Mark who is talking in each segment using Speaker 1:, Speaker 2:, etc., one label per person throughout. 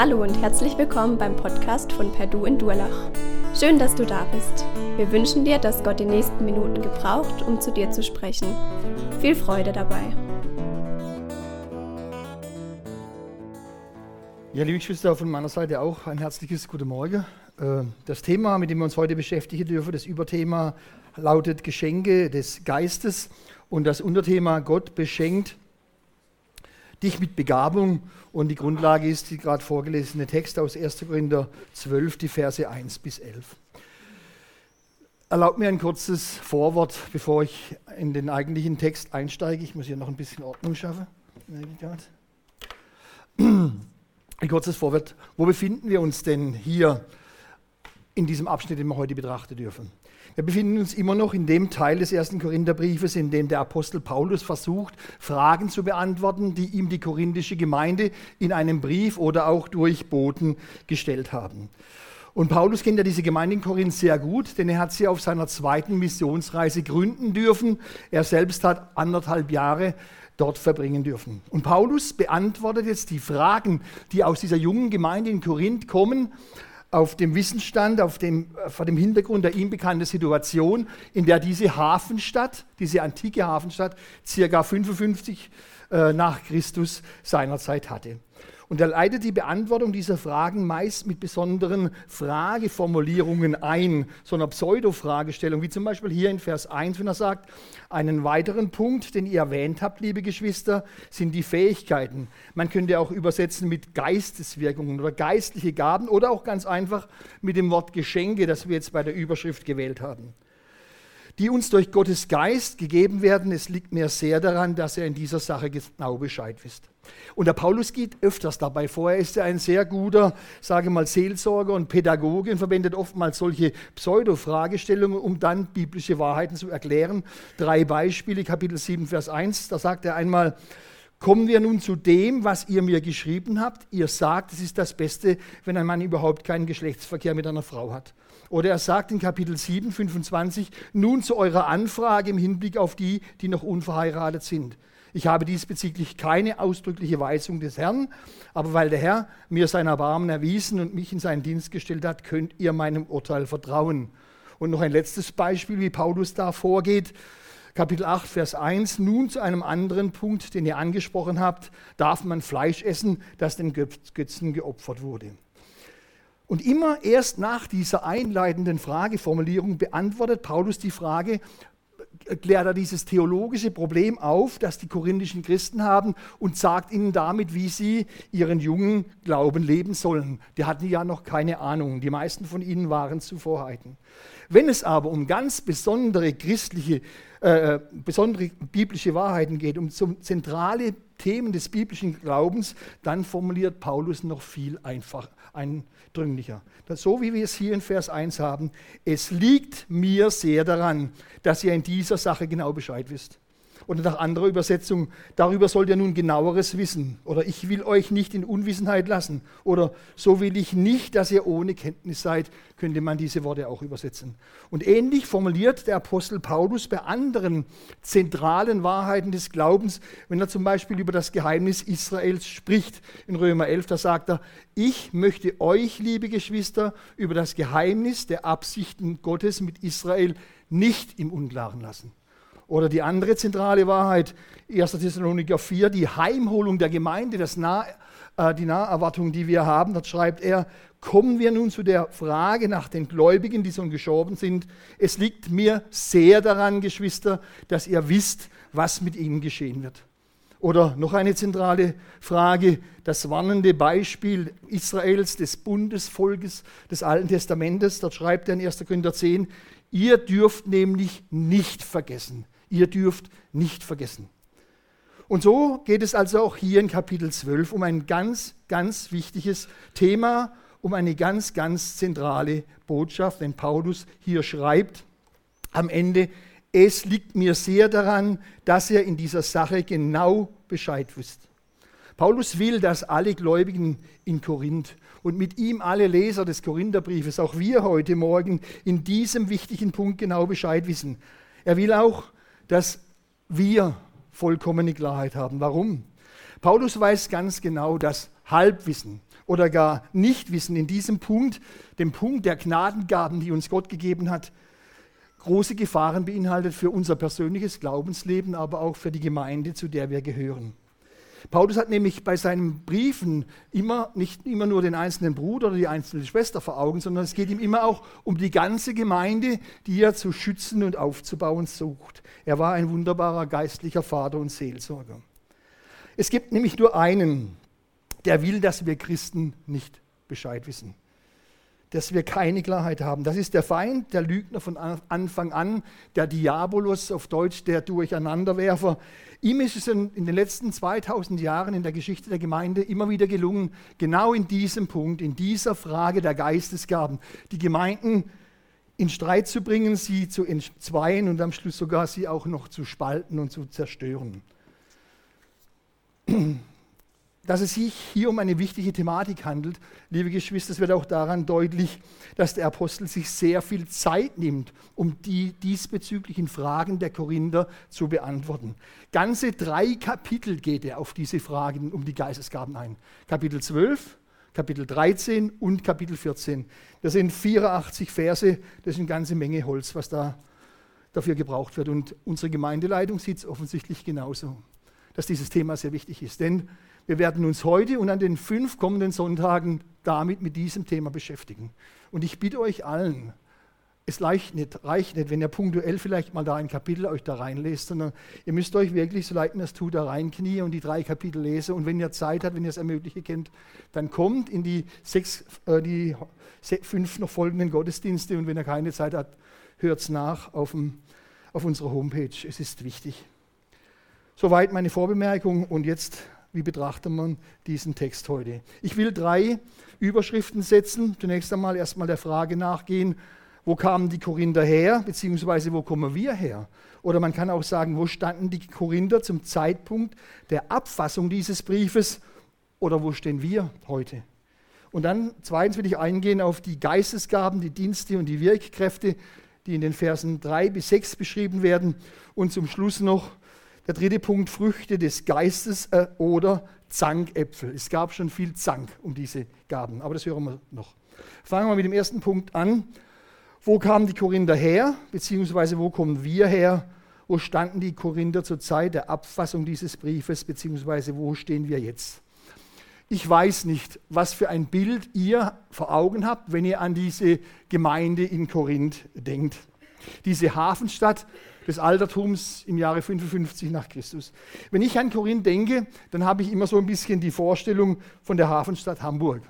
Speaker 1: Hallo und herzlich willkommen beim Podcast von Perdu in Durlach. Schön, dass du da bist. Wir wünschen dir, dass Gott die nächsten Minuten gebraucht, um zu dir zu sprechen. Viel Freude dabei.
Speaker 2: Ja, liebe Geschwister, von meiner Seite auch ein herzliches Guten Morgen. Äh, das Thema, mit dem wir uns heute beschäftigen dürfen, das Überthema lautet Geschenke des Geistes und das Unterthema Gott beschenkt dich mit Begabung. Und die Grundlage ist die gerade vorgelesene Text aus 1. Korinther 12, die Verse 1 bis 11. Erlaubt mir ein kurzes Vorwort, bevor ich in den eigentlichen Text einsteige. Ich muss hier noch ein bisschen Ordnung schaffen. Ein kurzes Vorwort. Wo befinden wir uns denn hier in diesem Abschnitt, den wir heute betrachten dürfen? Wir befinden uns immer noch in dem Teil des ersten Korintherbriefes, in dem der Apostel Paulus versucht, Fragen zu beantworten, die ihm die korinthische Gemeinde in einem Brief oder auch durch Boten gestellt haben. Und Paulus kennt ja diese Gemeinde in Korinth sehr gut, denn er hat sie auf seiner zweiten Missionsreise gründen dürfen. Er selbst hat anderthalb Jahre dort verbringen dürfen. Und Paulus beantwortet jetzt die Fragen, die aus dieser jungen Gemeinde in Korinth kommen auf dem Wissensstand, auf dem, äh, vor dem Hintergrund der ihm bekannten Situation, in der diese Hafenstadt, diese antike Hafenstadt, circa 55 äh, nach Christus seinerzeit hatte. Und er leitet die Beantwortung dieser Fragen meist mit besonderen Frageformulierungen ein, so einer Pseudo-Fragestellung, wie zum Beispiel hier in Vers 1, wenn er sagt, einen weiteren Punkt, den ihr erwähnt habt, liebe Geschwister, sind die Fähigkeiten. Man könnte auch übersetzen mit Geisteswirkungen oder geistliche Gaben oder auch ganz einfach mit dem Wort Geschenke, das wir jetzt bei der Überschrift gewählt haben die uns durch Gottes Geist gegeben werden. Es liegt mir sehr daran, dass er in dieser Sache genau Bescheid wisst. Und der Paulus geht öfters dabei vor. Er ist ja ein sehr guter, sage mal, Seelsorger und Pädagoge und verwendet oftmals solche Pseudo-Fragestellungen, um dann biblische Wahrheiten zu erklären. Drei Beispiele, Kapitel 7, Vers 1. Da sagt er einmal, Kommen wir nun zu dem, was ihr mir geschrieben habt. Ihr sagt, es ist das Beste, wenn ein Mann überhaupt keinen Geschlechtsverkehr mit einer Frau hat. Oder er sagt in Kapitel 7, 25, nun zu eurer Anfrage im Hinblick auf die, die noch unverheiratet sind. Ich habe diesbezüglich keine ausdrückliche Weisung des Herrn, aber weil der Herr mir sein Erbarmen erwiesen und mich in seinen Dienst gestellt hat, könnt ihr meinem Urteil vertrauen. Und noch ein letztes Beispiel, wie Paulus da vorgeht. Kapitel 8, Vers 1. Nun zu einem anderen Punkt, den ihr angesprochen habt. Darf man Fleisch essen, das den Götzen geopfert wurde? Und immer erst nach dieser einleitenden Frageformulierung beantwortet Paulus die Frage, klärt er dieses theologische Problem auf, das die korinthischen Christen haben und sagt ihnen damit, wie sie ihren jungen Glauben leben sollen. Die hatten ja noch keine Ahnung. Die meisten von ihnen waren Zuvorheiten. Wenn es aber um ganz besondere christliche, äh, äh besondere biblische Wahrheiten geht, um zentrale Themen des biblischen Glaubens, dann formuliert Paulus noch viel einfacher, eindringlicher. So wie wir es hier in Vers 1 haben, es liegt mir sehr daran, dass ihr in dieser Sache genau Bescheid wisst. Oder nach anderer Übersetzung, darüber sollt ihr nun genaueres wissen. Oder ich will euch nicht in Unwissenheit lassen. Oder so will ich nicht, dass ihr ohne Kenntnis seid, könnte man diese Worte auch übersetzen. Und ähnlich formuliert der Apostel Paulus bei anderen zentralen Wahrheiten des Glaubens, wenn er zum Beispiel über das Geheimnis Israels spricht. In Römer 11, da sagt er, ich möchte euch, liebe Geschwister, über das Geheimnis der Absichten Gottes mit Israel nicht im Unklaren lassen. Oder die andere zentrale Wahrheit, 1. Thessaloniker 4, die Heimholung der Gemeinde, das nah, äh, die Naherwartung, die wir haben. Dort schreibt er, kommen wir nun zu der Frage nach den Gläubigen, die schon gestorben sind. Es liegt mir sehr daran, Geschwister, dass ihr wisst, was mit ihnen geschehen wird. Oder noch eine zentrale Frage, das warnende Beispiel Israels, des Bundesvolkes des Alten Testamentes. Dort schreibt er in 1. Korinther 10, ihr dürft nämlich nicht vergessen, Ihr dürft nicht vergessen. Und so geht es also auch hier in Kapitel 12 um ein ganz, ganz wichtiges Thema, um eine ganz, ganz zentrale Botschaft, wenn Paulus hier schreibt am Ende, es liegt mir sehr daran, dass ihr in dieser Sache genau Bescheid wisst. Paulus will, dass alle Gläubigen in Korinth und mit ihm alle Leser des Korintherbriefes, auch wir heute Morgen, in diesem wichtigen Punkt genau Bescheid wissen. Er will auch, dass wir vollkommene Klarheit haben. Warum? Paulus weiß ganz genau, dass Halbwissen oder gar Nichtwissen in diesem Punkt, dem Punkt der Gnadengaben, die uns Gott gegeben hat, große Gefahren beinhaltet für unser persönliches Glaubensleben, aber auch für die Gemeinde, zu der wir gehören. Paulus hat nämlich bei seinen Briefen immer nicht immer nur den einzelnen Bruder oder die einzelne Schwester vor Augen, sondern es geht ihm immer auch um die ganze Gemeinde, die er zu schützen und aufzubauen sucht. Er war ein wunderbarer geistlicher Vater und Seelsorger. Es gibt nämlich nur einen, der will, dass wir Christen nicht Bescheid wissen dass wir keine Klarheit haben. Das ist der Feind, der Lügner von Anfang an, der Diabolus auf Deutsch, der Durcheinanderwerfer. Ihm ist es in den letzten 2000 Jahren in der Geschichte der Gemeinde immer wieder gelungen, genau in diesem Punkt, in dieser Frage der Geistesgaben, die Gemeinden in Streit zu bringen, sie zu entzweien und am Schluss sogar sie auch noch zu spalten und zu zerstören dass es sich hier um eine wichtige Thematik handelt, liebe Geschwister, es wird auch daran deutlich, dass der Apostel sich sehr viel Zeit nimmt, um die diesbezüglichen Fragen der Korinther zu beantworten. Ganze drei Kapitel geht er auf diese Fragen um die Geistesgaben ein. Kapitel 12, Kapitel 13 und Kapitel 14. Das sind 84 Verse, das ist eine ganze Menge Holz, was da dafür gebraucht wird. Und unsere Gemeindeleitung sieht es offensichtlich genauso, dass dieses Thema sehr wichtig ist. Denn wir werden uns heute und an den fünf kommenden Sonntagen damit mit diesem Thema beschäftigen. Und ich bitte euch allen, es reicht nicht, reicht nicht, wenn ihr punktuell vielleicht mal da ein Kapitel euch da reinlest, sondern ihr müsst euch wirklich, so leid mir das tut, da reinknien und die drei Kapitel lesen. Und wenn ihr Zeit habt, wenn ihr es ermögliche kennt, dann kommt in die, sechs, äh, die fünf noch folgenden Gottesdienste und wenn ihr keine Zeit habt, hört es nach auf, dem, auf unserer Homepage. Es ist wichtig. Soweit meine Vorbemerkung und jetzt wie betrachtet man diesen Text heute? Ich will drei Überschriften setzen. Zunächst einmal erstmal der Frage nachgehen, wo kamen die Korinther her, beziehungsweise wo kommen wir her? Oder man kann auch sagen, wo standen die Korinther zum Zeitpunkt der Abfassung dieses Briefes oder wo stehen wir heute? Und dann zweitens will ich eingehen auf die Geistesgaben, die Dienste und die Wirkkräfte, die in den Versen 3 bis 6 beschrieben werden. Und zum Schluss noch der dritte Punkt, Früchte des Geistes äh, oder Zankäpfel. Es gab schon viel Zank um diese Gaben, aber das hören wir noch. Fangen wir mit dem ersten Punkt an. Wo kamen die Korinther her, beziehungsweise wo kommen wir her? Wo standen die Korinther zur Zeit der Abfassung dieses Briefes, beziehungsweise wo stehen wir jetzt? Ich weiß nicht, was für ein Bild ihr vor Augen habt, wenn ihr an diese Gemeinde in Korinth denkt. Diese Hafenstadt, des Altertums im Jahre 55 nach Christus. Wenn ich an Korinth denke, dann habe ich immer so ein bisschen die Vorstellung von der Hafenstadt Hamburg.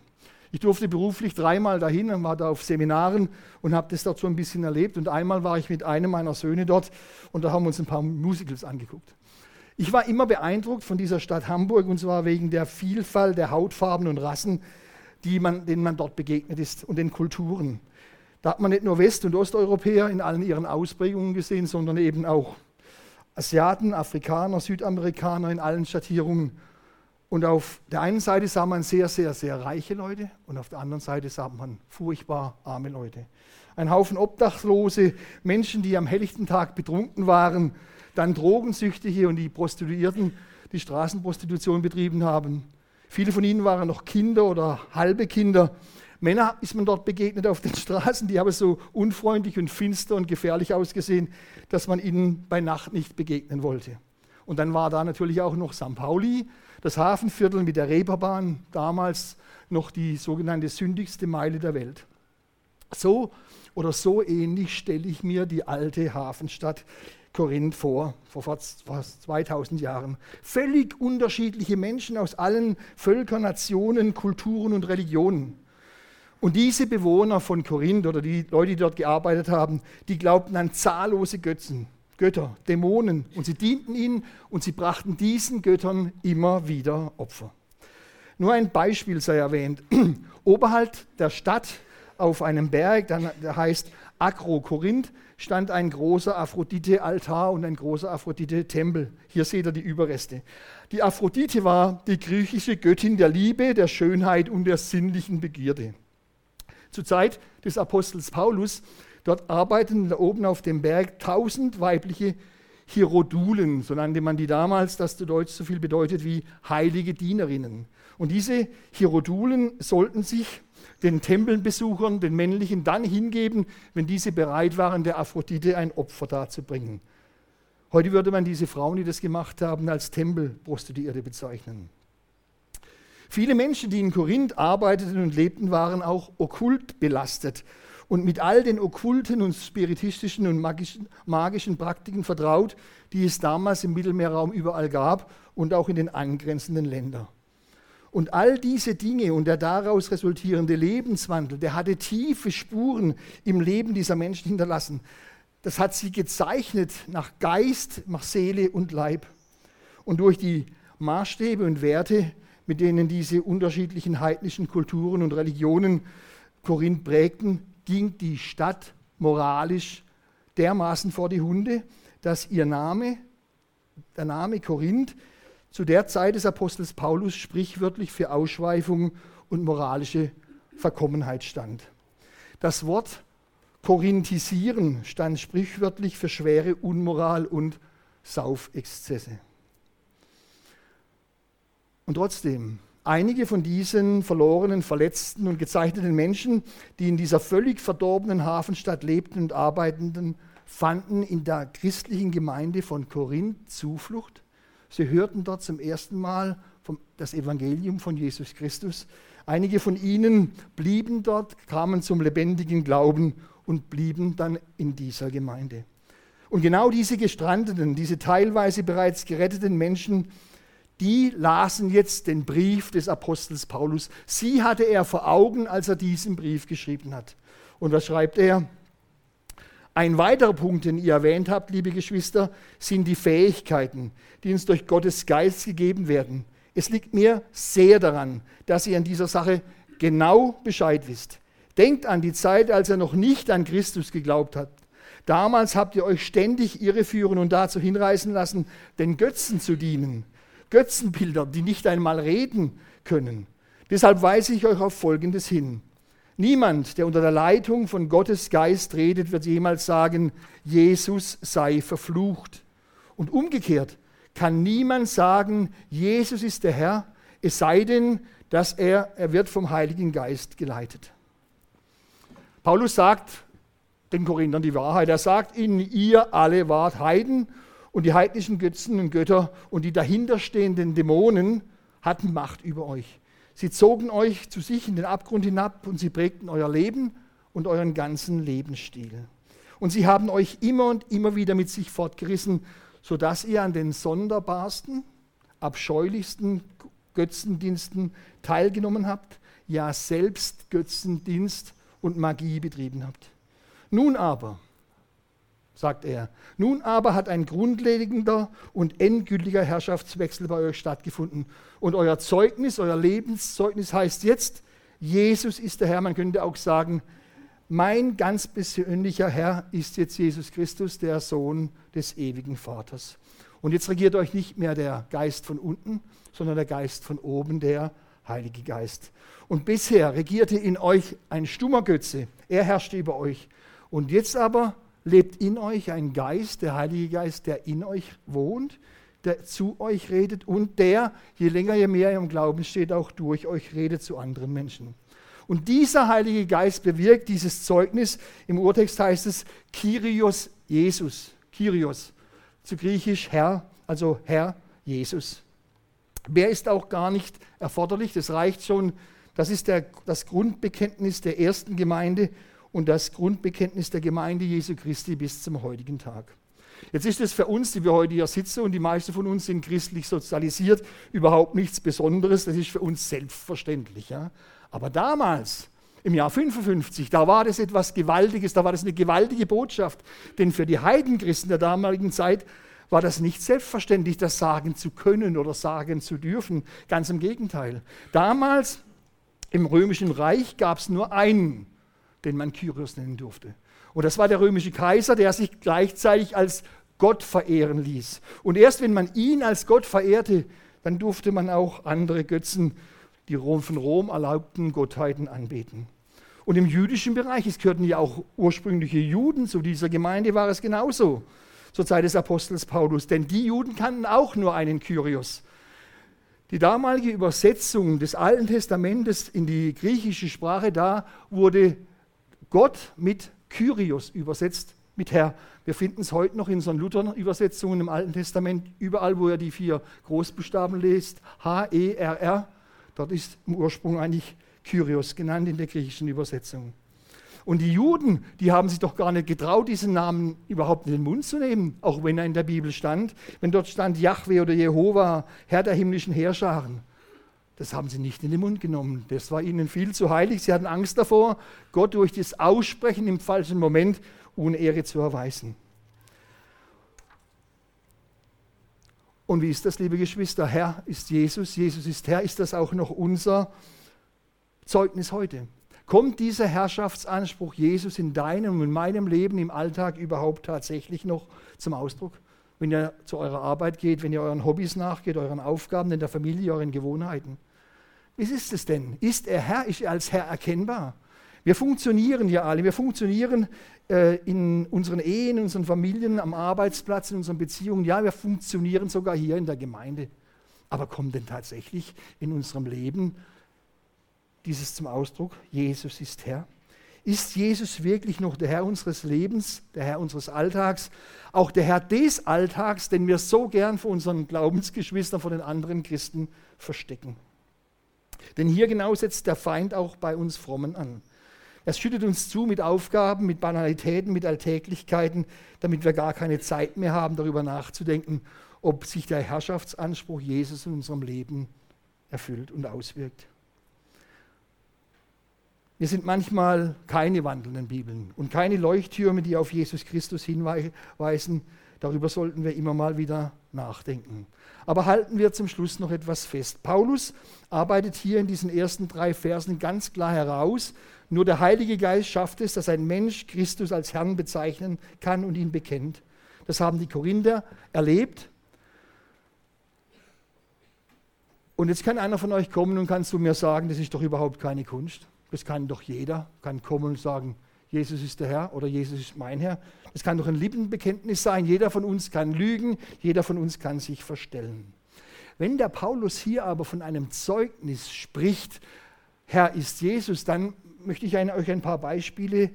Speaker 2: Ich durfte beruflich dreimal dahin und war da auf Seminaren und habe das dort so ein bisschen erlebt. Und einmal war ich mit einem meiner Söhne dort und da haben wir uns ein paar Musicals angeguckt. Ich war immer beeindruckt von dieser Stadt Hamburg und zwar wegen der Vielfalt der Hautfarben und Rassen, man, denen man dort begegnet ist und den Kulturen. Da hat man nicht nur West- und Osteuropäer in allen ihren Ausprägungen gesehen, sondern eben auch Asiaten, Afrikaner, Südamerikaner in allen Schattierungen. Und auf der einen Seite sah man sehr, sehr, sehr reiche Leute und auf der anderen Seite sah man furchtbar arme Leute. Ein Haufen Obdachlose, Menschen, die am helllichten Tag betrunken waren, dann Drogensüchtige und die Prostituierten, die Straßenprostitution betrieben haben. Viele von ihnen waren noch Kinder oder halbe Kinder. Männer ist man dort begegnet auf den Straßen, die haben so unfreundlich und finster und gefährlich ausgesehen, dass man ihnen bei Nacht nicht begegnen wollte. Und dann war da natürlich auch noch St. Pauli, das Hafenviertel mit der Reeperbahn, damals noch die sogenannte sündigste Meile der Welt. So oder so ähnlich stelle ich mir die alte Hafenstadt Korinth vor, vor fast 2000 Jahren. Völlig unterschiedliche Menschen aus allen Völkern, Nationen, Kulturen und Religionen. Und diese Bewohner von Korinth oder die Leute, die dort gearbeitet haben, die glaubten an zahllose Götzen, Götter, Dämonen. Und sie dienten ihnen und sie brachten diesen Göttern immer wieder Opfer. Nur ein Beispiel sei erwähnt. Oberhalb der Stadt auf einem Berg, der heißt Akro Korinth, stand ein großer Aphrodite-Altar und ein großer Aphrodite-Tempel. Hier seht ihr die Überreste. Die Aphrodite war die griechische Göttin der Liebe, der Schönheit und der sinnlichen Begierde zur Zeit des Apostels Paulus. Dort arbeiteten da oben auf dem Berg tausend weibliche Hierodulen, so nannte man die damals, das zu Deutsch so viel bedeutet wie heilige Dienerinnen. Und diese Hierodulen sollten sich den Tempelbesuchern, den männlichen, dann hingeben, wenn diese bereit waren, der Aphrodite ein Opfer darzubringen. Heute würde man diese Frauen, die das gemacht haben, als Tempelprostituierte bezeichnen. Viele Menschen, die in Korinth arbeiteten und lebten, waren auch okkult belastet und mit all den okkulten und spiritistischen und magischen, magischen Praktiken vertraut, die es damals im Mittelmeerraum überall gab und auch in den angrenzenden Ländern. Und all diese Dinge und der daraus resultierende Lebenswandel, der hatte tiefe Spuren im Leben dieser Menschen hinterlassen. Das hat sie gezeichnet nach Geist, nach Seele und Leib. Und durch die Maßstäbe und Werte, mit denen diese unterschiedlichen heidnischen Kulturen und Religionen Korinth prägten, ging die Stadt moralisch dermaßen vor die Hunde, dass ihr Name, der Name Korinth, zu der Zeit des Apostels Paulus sprichwörtlich für Ausschweifung und moralische Verkommenheit stand. Das Wort Korinthisieren stand sprichwörtlich für schwere Unmoral und Saufexzesse. Und trotzdem, einige von diesen verlorenen, verletzten und gezeichneten Menschen, die in dieser völlig verdorbenen Hafenstadt lebten und arbeiteten, fanden in der christlichen Gemeinde von Korinth Zuflucht. Sie hörten dort zum ersten Mal vom, das Evangelium von Jesus Christus. Einige von ihnen blieben dort, kamen zum lebendigen Glauben und blieben dann in dieser Gemeinde. Und genau diese gestrandeten, diese teilweise bereits geretteten Menschen, die lasen jetzt den Brief des Apostels Paulus. Sie hatte er vor Augen, als er diesen Brief geschrieben hat. Und was schreibt er? Ein weiterer Punkt, den ihr erwähnt habt, liebe Geschwister, sind die Fähigkeiten, die uns durch Gottes Geist gegeben werden. Es liegt mir sehr daran, dass ihr in dieser Sache genau Bescheid wisst. Denkt an die Zeit, als er noch nicht an Christus geglaubt hat. Damals habt ihr euch ständig irreführen und dazu hinreißen lassen, den Götzen zu dienen. Götzenbilder, die nicht einmal reden können. Deshalb weise ich euch auf Folgendes hin. Niemand, der unter der Leitung von Gottes Geist redet, wird jemals sagen, Jesus sei verflucht. Und umgekehrt kann niemand sagen, Jesus ist der Herr, es sei denn, dass er, er wird vom Heiligen Geist geleitet. Paulus sagt den Korinthern die Wahrheit. Er sagt ihnen, ihr alle wart Heiden und die heidnischen Götzen und Götter und die dahinterstehenden Dämonen hatten Macht über euch. Sie zogen euch zu sich in den Abgrund hinab und sie prägten euer Leben und euren ganzen Lebensstil. Und sie haben euch immer und immer wieder mit sich fortgerissen, sodass ihr an den sonderbarsten, abscheulichsten Götzendiensten teilgenommen habt, ja selbst Götzendienst und Magie betrieben habt. Nun aber, sagt er, nun aber hat ein grundlegender und endgültiger Herrschaftswechsel bei euch stattgefunden. Und euer Zeugnis, euer Lebenszeugnis heißt jetzt, Jesus ist der Herr. Man könnte auch sagen, mein ganz persönlicher Herr ist jetzt Jesus Christus, der Sohn des ewigen Vaters. Und jetzt regiert euch nicht mehr der Geist von unten, sondern der Geist von oben, der Heilige Geist. Und bisher regierte in euch ein stummer Götze. Er herrschte über euch. Und jetzt aber lebt in euch ein Geist, der Heilige Geist, der in euch wohnt, der zu euch redet und der, je länger, je mehr im Glauben steht, auch durch euch redet zu anderen Menschen. Und dieser Heilige Geist bewirkt dieses Zeugnis. Im Urtext heißt es Kyrios Jesus. Kyrios, zu griechisch Herr, also Herr Jesus. Mehr ist auch gar nicht erforderlich. Das reicht schon. Das ist der, das Grundbekenntnis der ersten Gemeinde und das Grundbekenntnis der Gemeinde Jesu Christi bis zum heutigen Tag. Jetzt ist es für uns, die wir heute hier sitzen und die meisten von uns sind christlich sozialisiert, überhaupt nichts Besonderes. Das ist für uns selbstverständlich. Ja? Aber damals, im Jahr 55, da war das etwas Gewaltiges, da war das eine gewaltige Botschaft. Denn für die Heidenchristen der damaligen Zeit war das nicht selbstverständlich, das sagen zu können oder sagen zu dürfen. Ganz im Gegenteil. Damals im römischen Reich gab es nur einen, den man Kyrios nennen durfte. Und das war der römische Kaiser, der sich gleichzeitig als Gott verehren ließ. Und erst wenn man ihn als Gott verehrte, dann durfte man auch andere Götzen, die von Rom erlaubten Gottheiten anbeten. Und im jüdischen Bereich, es gehörten ja auch ursprüngliche Juden zu dieser Gemeinde, war es genauso. zur Zeit des Apostels Paulus, denn die Juden kannten auch nur einen Kyrios. Die damalige Übersetzung des Alten Testamentes in die griechische Sprache, da wurde Gott mit Kyrios übersetzt, mit Herr. Wir finden es heute noch in so Luther-Übersetzungen im Alten Testament, überall, wo er die vier Großbuchstaben liest, H-E-R-R, dort ist im Ursprung eigentlich Kyrios genannt in der griechischen Übersetzung. Und die Juden, die haben sich doch gar nicht getraut, diesen Namen überhaupt in den Mund zu nehmen, auch wenn er in der Bibel stand. Wenn dort stand Yahweh oder Jehova, Herr der himmlischen Heerscharen. Das haben sie nicht in den Mund genommen. Das war ihnen viel zu heilig. Sie hatten Angst davor, Gott durch das Aussprechen im falschen Moment Unehre zu erweisen. Und wie ist das, liebe Geschwister? Herr ist Jesus, Jesus ist Herr. Ist das auch noch unser Zeugnis heute? Kommt dieser Herrschaftsanspruch Jesus in deinem und in meinem Leben im Alltag überhaupt tatsächlich noch zum Ausdruck? Wenn ihr zu eurer Arbeit geht, wenn ihr euren Hobbys nachgeht, euren Aufgaben in der Familie, euren Gewohnheiten. Wie ist es denn? Ist er Herr? Ist er als Herr erkennbar? Wir funktionieren ja alle. Wir funktionieren äh, in unseren Ehen, in unseren Familien, am Arbeitsplatz, in unseren Beziehungen. Ja, wir funktionieren sogar hier in der Gemeinde. Aber kommt denn tatsächlich in unserem Leben dieses zum Ausdruck, Jesus ist Herr? Ist Jesus wirklich noch der Herr unseres Lebens, der Herr unseres Alltags, auch der Herr des Alltags, den wir so gern vor unseren Glaubensgeschwistern, vor den anderen Christen verstecken? Denn hier genau setzt der Feind auch bei uns Frommen an. Er schüttet uns zu mit Aufgaben, mit Banalitäten, mit Alltäglichkeiten, damit wir gar keine Zeit mehr haben, darüber nachzudenken, ob sich der Herrschaftsanspruch Jesus in unserem Leben erfüllt und auswirkt. Wir sind manchmal keine wandelnden Bibeln und keine Leuchttürme, die auf Jesus Christus hinweisen. Darüber sollten wir immer mal wieder nachdenken. Aber halten wir zum Schluss noch etwas fest. Paulus arbeitet hier in diesen ersten drei Versen ganz klar heraus, nur der Heilige Geist schafft es, dass ein Mensch Christus als Herrn bezeichnen kann und ihn bekennt. Das haben die Korinther erlebt. Und jetzt kann einer von euch kommen und kann zu mir sagen, das ist doch überhaupt keine Kunst. Das kann doch jeder, kann kommen und sagen, Jesus ist der Herr oder Jesus ist mein Herr. Das kann doch ein Lippenbekenntnis sein. Jeder von uns kann lügen, jeder von uns kann sich verstellen. Wenn der Paulus hier aber von einem Zeugnis spricht, Herr ist Jesus, dann möchte ich euch ein paar Beispiele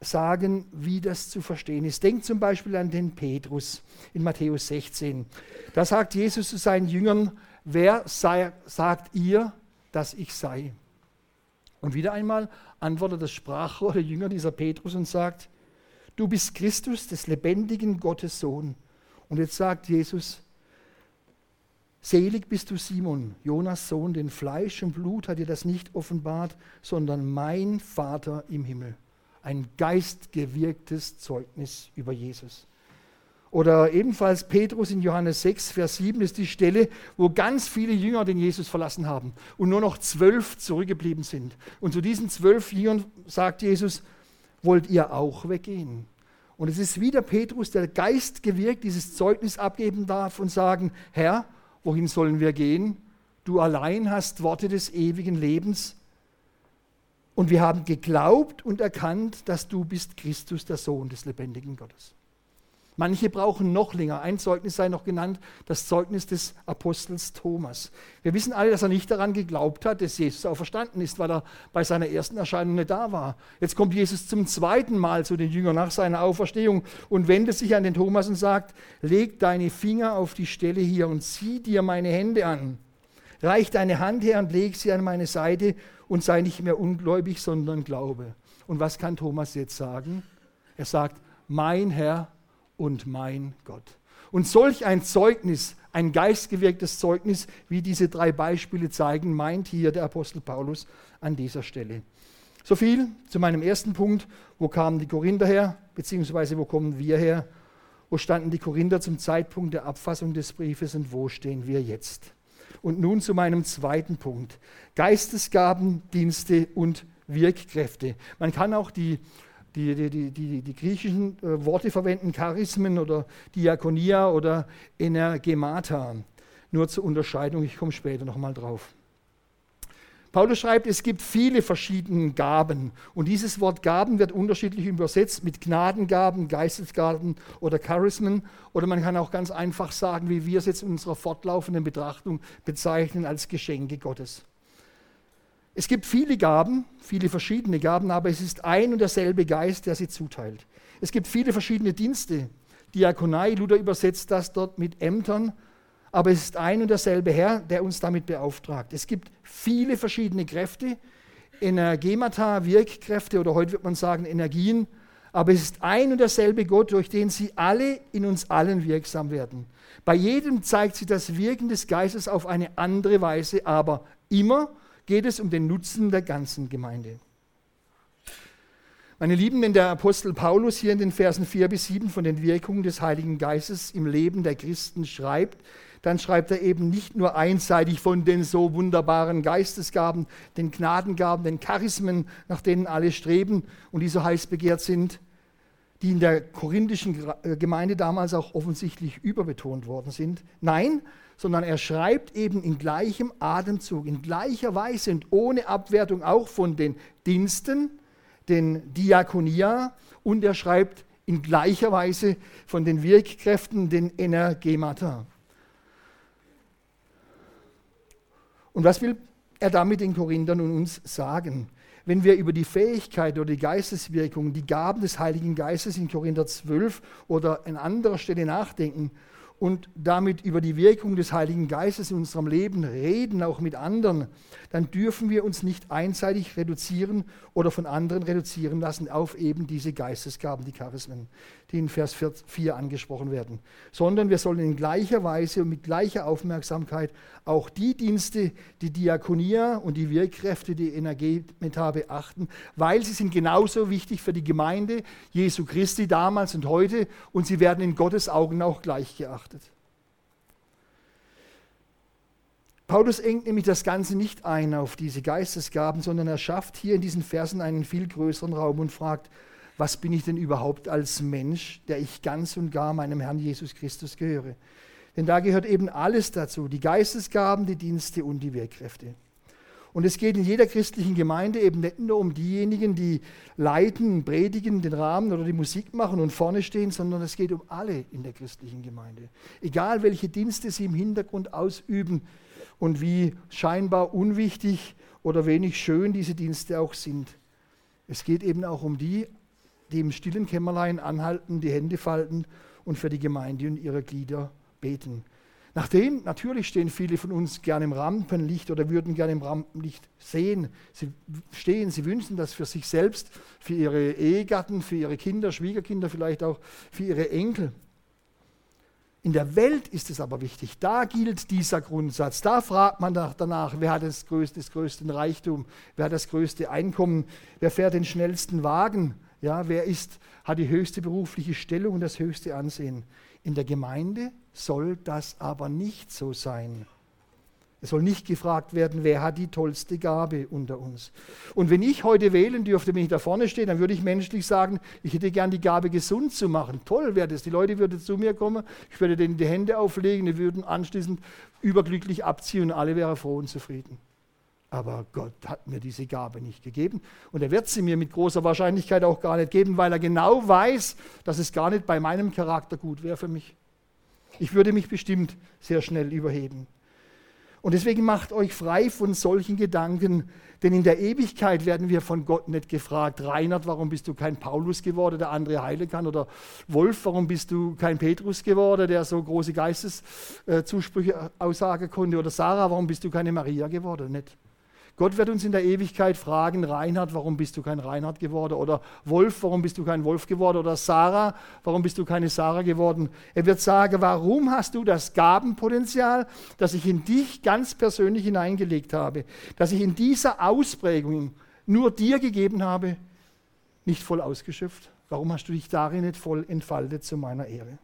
Speaker 2: sagen, wie das zu verstehen ist. Denkt zum Beispiel an den Petrus in Matthäus 16. Da sagt Jesus zu seinen Jüngern, wer sei, sagt ihr, dass ich sei? Und wieder einmal antwortet das Sprachrohr der Jünger dieser Petrus und sagt, du bist Christus, des lebendigen Gottes Sohn. Und jetzt sagt Jesus, selig bist du Simon, Jonas Sohn, denn Fleisch und Blut hat dir das nicht offenbart, sondern mein Vater im Himmel. Ein geistgewirktes Zeugnis über Jesus. Oder ebenfalls Petrus in Johannes 6, Vers 7 ist die Stelle, wo ganz viele Jünger den Jesus verlassen haben und nur noch zwölf zurückgeblieben sind. Und zu diesen zwölf Jüngern sagt Jesus, wollt ihr auch weggehen? Und es ist wieder Petrus, der Geist gewirkt dieses Zeugnis abgeben darf und sagen, Herr, wohin sollen wir gehen? Du allein hast Worte des ewigen Lebens. Und wir haben geglaubt und erkannt, dass du bist Christus, der Sohn des lebendigen Gottes. Manche brauchen noch länger. Ein Zeugnis sei noch genannt, das Zeugnis des Apostels Thomas. Wir wissen alle, dass er nicht daran geglaubt hat, dass Jesus auch verstanden ist, weil er bei seiner ersten Erscheinung nicht da war. Jetzt kommt Jesus zum zweiten Mal zu den Jüngern nach seiner Auferstehung und wendet sich an den Thomas und sagt, leg deine Finger auf die Stelle hier und zieh dir meine Hände an. Reich deine Hand her und leg sie an meine Seite und sei nicht mehr ungläubig, sondern glaube. Und was kann Thomas jetzt sagen? Er sagt, mein Herr und mein Gott. Und solch ein Zeugnis, ein geistgewirktes Zeugnis, wie diese drei Beispiele zeigen, meint hier der Apostel Paulus an dieser Stelle. So viel zu meinem ersten Punkt. Wo kamen die Korinther her, beziehungsweise wo kommen wir her? Wo standen die Korinther zum Zeitpunkt der Abfassung des Briefes und wo stehen wir jetzt? Und nun zu meinem zweiten Punkt. Geistesgaben, Dienste und Wirkkräfte. Man kann auch die die, die, die, die griechischen äh, Worte verwenden, Charismen oder Diakonia oder Energemata. Nur zur Unterscheidung, ich komme später nochmal drauf. Paulus schreibt, es gibt viele verschiedene Gaben. Und dieses Wort Gaben wird unterschiedlich übersetzt mit Gnadengaben, Geistesgaben oder Charismen. Oder man kann auch ganz einfach sagen, wie wir es jetzt in unserer fortlaufenden Betrachtung bezeichnen, als Geschenke Gottes. Es gibt viele Gaben, viele verschiedene Gaben, aber es ist ein und derselbe Geist, der sie zuteilt. Es gibt viele verschiedene Dienste. Diakonei, Luther übersetzt das dort mit Ämtern aber es ist ein und derselbe Herr, der uns damit beauftragt. Es gibt viele verschiedene Kräfte, Energemata, Wirkkräfte oder heute wird man sagen Energien, aber es ist ein und derselbe Gott, durch den sie alle in uns allen wirksam werden. Bei jedem zeigt sich das Wirken des Geistes auf eine andere Weise, aber immer geht es um den Nutzen der ganzen Gemeinde. Meine Lieben, wenn der Apostel Paulus hier in den Versen 4 bis 7 von den Wirkungen des Heiligen Geistes im Leben der Christen schreibt, dann schreibt er eben nicht nur einseitig von den so wunderbaren Geistesgaben, den Gnadengaben, den Charismen, nach denen alle streben und die so heiß begehrt sind, die in der korinthischen äh, Gemeinde damals auch offensichtlich überbetont worden sind. Nein, sondern er schreibt eben in gleichem Atemzug, in gleicher Weise und ohne Abwertung auch von den Diensten, den Diakonia und er schreibt in gleicher Weise von den Wirkkräften, den Energemata. Und was will er damit den Korinthern und uns sagen? Wenn wir über die Fähigkeit oder die Geisteswirkung, die Gaben des Heiligen Geistes in Korinther 12 oder an anderer Stelle nachdenken, und damit über die Wirkung des Heiligen Geistes in unserem Leben reden, auch mit anderen, dann dürfen wir uns nicht einseitig reduzieren oder von anderen reduzieren lassen auf eben diese Geistesgaben, die Charismen, die in Vers 4 angesprochen werden, sondern wir sollen in gleicher Weise und mit gleicher Aufmerksamkeit auch die Dienste, die Diakonia und die Wirkkräfte, die Energiemetar beachten, weil sie sind genauso wichtig für die Gemeinde Jesu Christi damals und heute und sie werden in Gottes Augen auch gleich geachtet betrachtet. Paulus engt nämlich das Ganze nicht ein auf diese Geistesgaben, sondern er schafft hier in diesen Versen einen viel größeren Raum und fragt, was bin ich denn überhaupt als Mensch, der ich ganz und gar meinem Herrn Jesus Christus gehöre? Denn da gehört eben alles dazu, die Geistesgaben, die Dienste und die Wirkkräfte. Und es geht in jeder christlichen Gemeinde eben nicht nur um diejenigen, die leiten, predigen, den Rahmen oder die Musik machen und vorne stehen, sondern es geht um alle in der christlichen Gemeinde. Egal welche Dienste sie im Hintergrund ausüben und wie scheinbar unwichtig oder wenig schön diese Dienste auch sind. Es geht eben auch um die, die im stillen Kämmerlein anhalten, die Hände falten und für die Gemeinde und ihre Glieder beten. Nachdem, natürlich stehen viele von uns gerne im Rampenlicht oder würden gerne im Rampenlicht sehen. Sie stehen, sie wünschen das für sich selbst, für ihre Ehegatten, für ihre Kinder, Schwiegerkinder, vielleicht auch für ihre Enkel. In der Welt ist es aber wichtig. Da gilt dieser Grundsatz. Da fragt man danach, wer hat das größte, das größte Reichtum, wer hat das größte Einkommen, wer fährt den schnellsten Wagen, ja, wer ist, hat die höchste berufliche Stellung und das höchste Ansehen. In der Gemeinde soll das aber nicht so sein. Es soll nicht gefragt werden, wer hat die tollste Gabe unter uns. Und wenn ich heute wählen dürfte, wenn ich da vorne stehe, dann würde ich menschlich sagen, ich hätte gern die Gabe, gesund zu machen. Toll wäre das. Die Leute würden zu mir kommen, ich würde denen die Hände auflegen, die würden anschließend überglücklich abziehen und alle wären froh und zufrieden. Aber Gott hat mir diese Gabe nicht gegeben und er wird sie mir mit großer Wahrscheinlichkeit auch gar nicht geben, weil er genau weiß, dass es gar nicht bei meinem Charakter gut wäre für mich. Ich würde mich bestimmt sehr schnell überheben. Und deswegen macht euch frei von solchen Gedanken, denn in der Ewigkeit werden wir von Gott nicht gefragt, Reinhard, warum bist du kein Paulus geworden, der andere heilen kann, oder Wolf, warum bist du kein Petrus geworden, der so große Geisteszusprüche aussagen konnte, oder Sarah, warum bist du keine Maria geworden, nicht. Gott wird uns in der Ewigkeit fragen, Reinhard, warum bist du kein Reinhard geworden? Oder Wolf, warum bist du kein Wolf geworden? Oder Sarah, warum bist du keine Sarah geworden? Er wird sagen, warum hast du das Gabenpotenzial, das ich in dich ganz persönlich hineingelegt habe, das ich in dieser Ausprägung nur dir gegeben habe, nicht voll ausgeschöpft? Warum hast du dich darin nicht voll entfaltet zu meiner Ehre?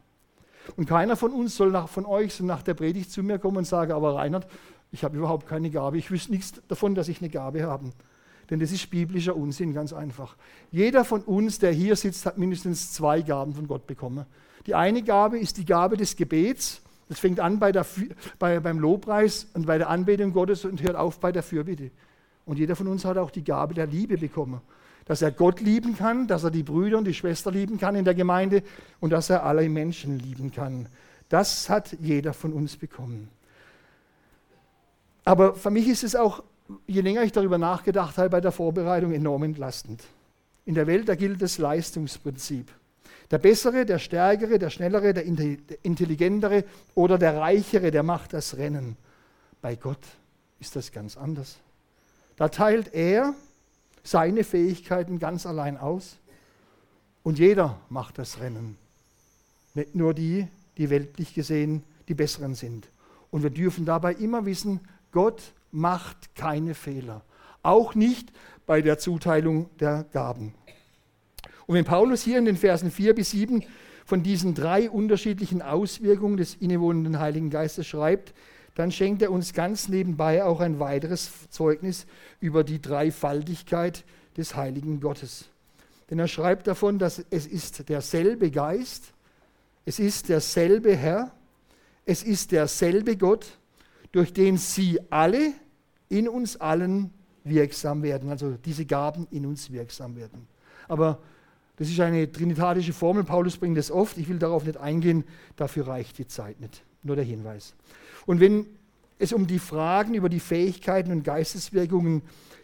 Speaker 2: Und keiner von uns soll nach, von euch so nach der Predigt zu mir kommen und sagen, aber Reinhard, ich habe überhaupt keine Gabe. Ich wüsste nichts davon, dass ich eine Gabe habe. Denn das ist biblischer Unsinn, ganz einfach. Jeder von uns, der hier sitzt, hat mindestens zwei Gaben von Gott bekommen. Die eine Gabe ist die Gabe des Gebets. Das fängt an bei der, bei, beim Lobpreis und bei der Anbetung Gottes und hört auf bei der Fürbitte. Und jeder von uns hat auch die Gabe der Liebe bekommen. Dass er Gott lieben kann, dass er die Brüder und die Schwester lieben kann in der Gemeinde und dass er alle Menschen lieben kann. Das hat jeder von uns bekommen. Aber für mich ist es auch, je länger ich darüber nachgedacht habe, bei der Vorbereitung enorm entlastend. In der Welt, da gilt das Leistungsprinzip. Der Bessere, der Stärkere, der Schnellere, der Intelligentere oder der Reichere, der macht das Rennen. Bei Gott ist das ganz anders. Da teilt er seine Fähigkeiten ganz allein aus und jeder macht das Rennen. Nicht nur die, die weltlich gesehen die Besseren sind. Und wir dürfen dabei immer wissen, Gott macht keine Fehler. Auch nicht bei der Zuteilung der Gaben. Und wenn Paulus hier in den Versen 4 bis 7 von diesen drei unterschiedlichen Auswirkungen des innewohnenden Heiligen Geistes schreibt, dann schenkt er uns ganz nebenbei auch ein weiteres Zeugnis über die Dreifaltigkeit des Heiligen Gottes. Denn er schreibt davon, dass es ist derselbe Geist, es ist derselbe Herr, es ist derselbe Gott, durch den sie alle in uns allen wirksam werden, also diese Gaben in uns wirksam werden. Aber das ist eine trinitarische Formel, Paulus bringt das oft, ich will darauf nicht eingehen, dafür reicht die Zeit nicht. Nur der Hinweis. Und wenn es um die Fragen über die Fähigkeiten und Geisteswirkungen